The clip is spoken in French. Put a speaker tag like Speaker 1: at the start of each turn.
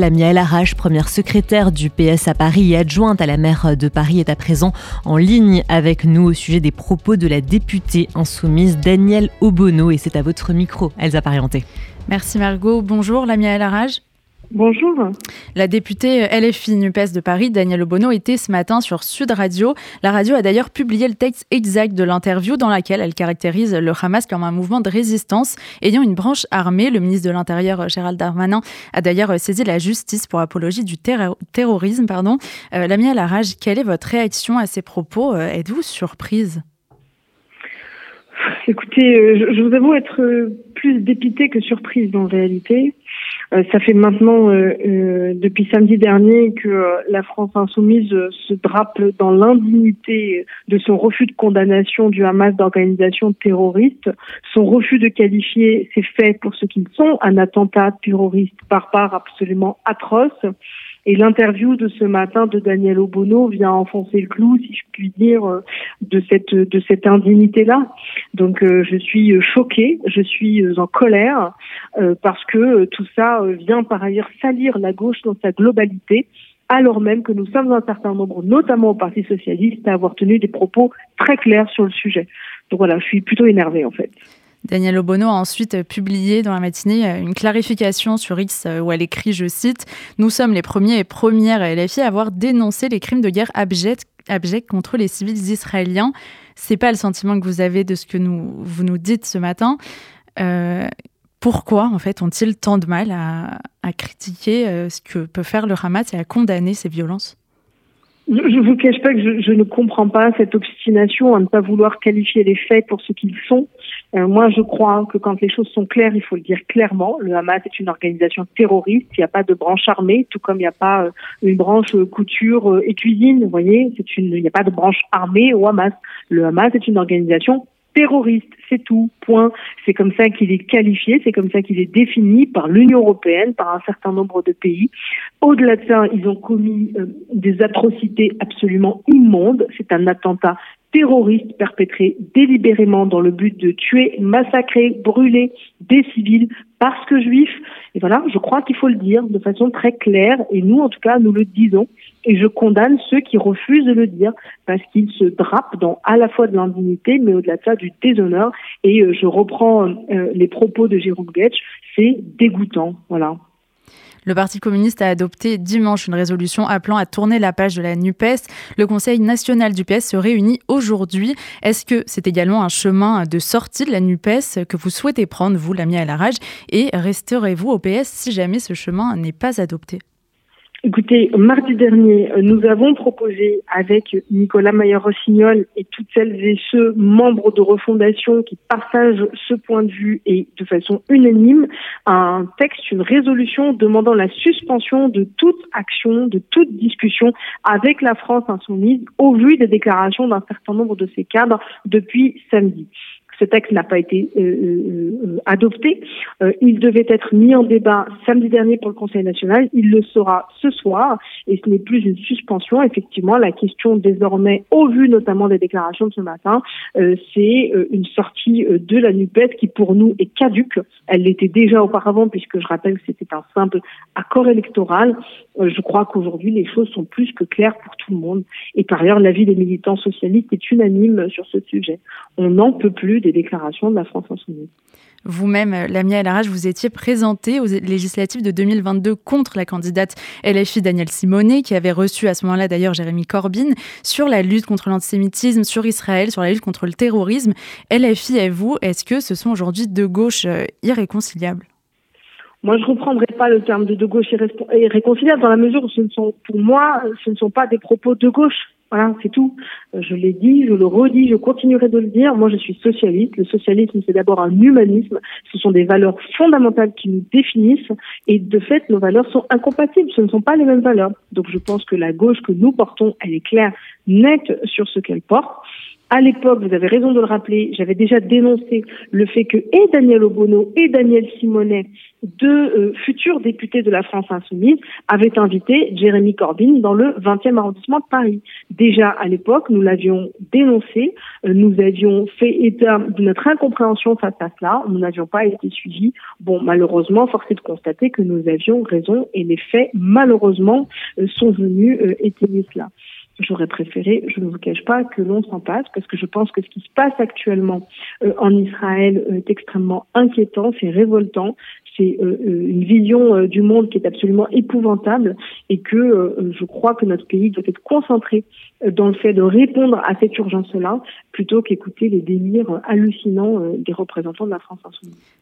Speaker 1: Lamia El Arrache, première secrétaire du PS à Paris et adjointe à la maire de Paris, est à présent en ligne avec nous au sujet des propos de la députée insoumise Danielle Obono. Et c'est à votre micro, Elsa Parienté.
Speaker 2: Merci Margot. Bonjour Lamia El Arrache.
Speaker 3: Bonjour.
Speaker 2: La députée LFI NUPES de Paris, Danielle Obono, était ce matin sur Sud Radio. La radio a d'ailleurs publié le texte exact de l'interview dans laquelle elle caractérise le Hamas comme un mouvement de résistance ayant une branche armée. Le ministre de l'Intérieur, Gérald Darmanin, a d'ailleurs saisi la justice pour apologie du terrorisme. Pardon. Euh, Lamia Larage, quelle est votre réaction à ces propos euh, Êtes-vous surprise?
Speaker 3: Écoutez, euh, je vous avoue être plus dépitée que surprise en réalité. Euh, ça fait maintenant euh, euh, depuis samedi dernier que la France insoumise se drape dans l'indignité de son refus de condamnation du Hamas d'organisation terroriste, son refus de qualifier ces faits pour ce qu'ils sont, un attentat terroriste barbare absolument atroce. Et l'interview de ce matin de Daniel Obono vient enfoncer le clou, si je puis dire, de cette de cette indignité-là. Donc je suis choquée, je suis en colère parce que tout ça vient par ailleurs salir la gauche dans sa globalité alors même que nous sommes un certain nombre, notamment au Parti socialiste, à avoir tenu des propos très clairs sur le sujet. Donc voilà, je suis plutôt énervée en fait.
Speaker 2: Daniel Obono a ensuite publié dans la matinée une clarification sur X où elle écrit, je cite, Nous sommes les premiers et premières LFI à avoir dénoncé les crimes de guerre abjects, contre les civils israéliens. C'est pas le sentiment que vous avez de ce que nous, vous nous dites ce matin. Euh, pourquoi en fait ont-ils tant de mal à, critiquer euh, ce que peut faire le Hamas et à condamner ces violences?
Speaker 3: Je ne vous cache pas que je, ne comprends pas cette obstination à ne pas vouloir qualifier les faits pour ce qu'ils sont. Euh, moi, je crois que quand les choses sont claires, il faut le dire clairement. Le Hamas est une organisation terroriste. Il n'y a pas de branche armée, tout comme il n'y a pas euh, une branche couture et cuisine. Vous voyez, c'est une, il n'y a pas de branche armée au Hamas. Le Hamas est une organisation terroriste, c'est tout, point. C'est comme ça qu'il est qualifié, c'est comme ça qu'il est défini par l'Union européenne, par un certain nombre de pays. Au-delà de ça, ils ont commis euh, des atrocités absolument immondes. C'est un attentat terroriste perpétré délibérément dans le but de tuer, massacrer, brûler des civils parce que juifs. Et voilà, je crois qu'il faut le dire de façon très claire, et nous, en tout cas, nous le disons. Et je condamne ceux qui refusent de le dire parce qu'ils se drapent dans à la fois de l'indignité, mais au-delà de ça, du déshonneur. Et euh, je reprends euh, les propos de Jérôme Getsch, c'est dégoûtant. Voilà.
Speaker 2: Le Parti communiste a adopté dimanche une résolution appelant à tourner la page de la NUPES. Le Conseil national du PS se réunit aujourd'hui. Est-ce que c'est également un chemin de sortie de la NUPES que vous souhaitez prendre, vous, l'ami à la rage Et resterez-vous au PS si jamais ce chemin n'est pas adopté?
Speaker 3: Écoutez, mardi dernier, nous avons proposé avec Nicolas Mayer-Rossignol et toutes celles et ceux membres de refondation qui partagent ce point de vue et de façon unanime un texte, une résolution demandant la suspension de toute action, de toute discussion avec la France insoumise au vu des déclarations d'un certain nombre de ses cadres depuis samedi. Ce texte n'a pas été euh, euh, euh, adopté. il devait être mis en débat samedi dernier pour le Conseil national. Il le sera ce soir et ce n'est plus une suspension. Effectivement, la question désormais, au vu notamment des déclarations de ce matin, c'est une sortie de la NUPES qui pour nous est caduque. Elle l'était déjà auparavant puisque je rappelle que c'était un simple accord électoral. je crois qu'aujourd'hui les choses sont plus que claires pour tout le monde. Et par ailleurs, l'avis des militants socialistes est unanime sur ce sujet. On n'en peut plus déclarations de la France insoumise.
Speaker 2: Vous-même, Lamia El vous étiez présentée aux législatives de 2022 contre la candidate LFI Danielle Simonet, qui avait reçu à ce moment-là d'ailleurs Jérémy Corbyn, sur la lutte contre l'antisémitisme, sur Israël, sur la lutte contre le terrorisme. LFI et vous, est-ce que ce sont aujourd'hui deux gauches euh, irréconciliables?
Speaker 3: Moi, je ne reprendrai pas le terme de de gauche irréconciliable dans la mesure où ce ne sont, pour moi, ce ne sont pas des propos de gauche. Voilà, c'est tout. Euh, je l'ai dit, je le redis, je continuerai de le dire. Moi, je suis socialiste. Le socialisme, c'est d'abord un humanisme. Ce sont des valeurs fondamentales qui nous définissent. Et de fait, nos valeurs sont incompatibles. Ce ne sont pas les mêmes valeurs. Donc, je pense que la gauche que nous portons, elle est claire, nette sur ce qu'elle porte. À l'époque, vous avez raison de le rappeler, j'avais déjà dénoncé le fait que et Daniel Obono et Daniel Simonet, deux euh, futurs députés de la France insoumise, avaient invité Jérémy Corbyn dans le 20e arrondissement de Paris. Déjà à l'époque, nous l'avions dénoncé, euh, nous avions fait état de notre incompréhension face à cela, nous n'avions pas été suivis. Bon, malheureusement, force est de constater que nous avions raison et les faits, malheureusement, euh, sont venus étayer cela. J'aurais préféré, je ne vous cache pas, que l'on s'en passe, parce que je pense que ce qui se passe actuellement euh, en Israël euh, est extrêmement inquiétant, c'est révoltant, c'est euh, une vision du monde qui est absolument épouvantable, et que je crois que notre pays doit être concentré dans le fait de répondre à cette urgence-là, plutôt qu'écouter les délires hallucinants des représentants de la France insoumise.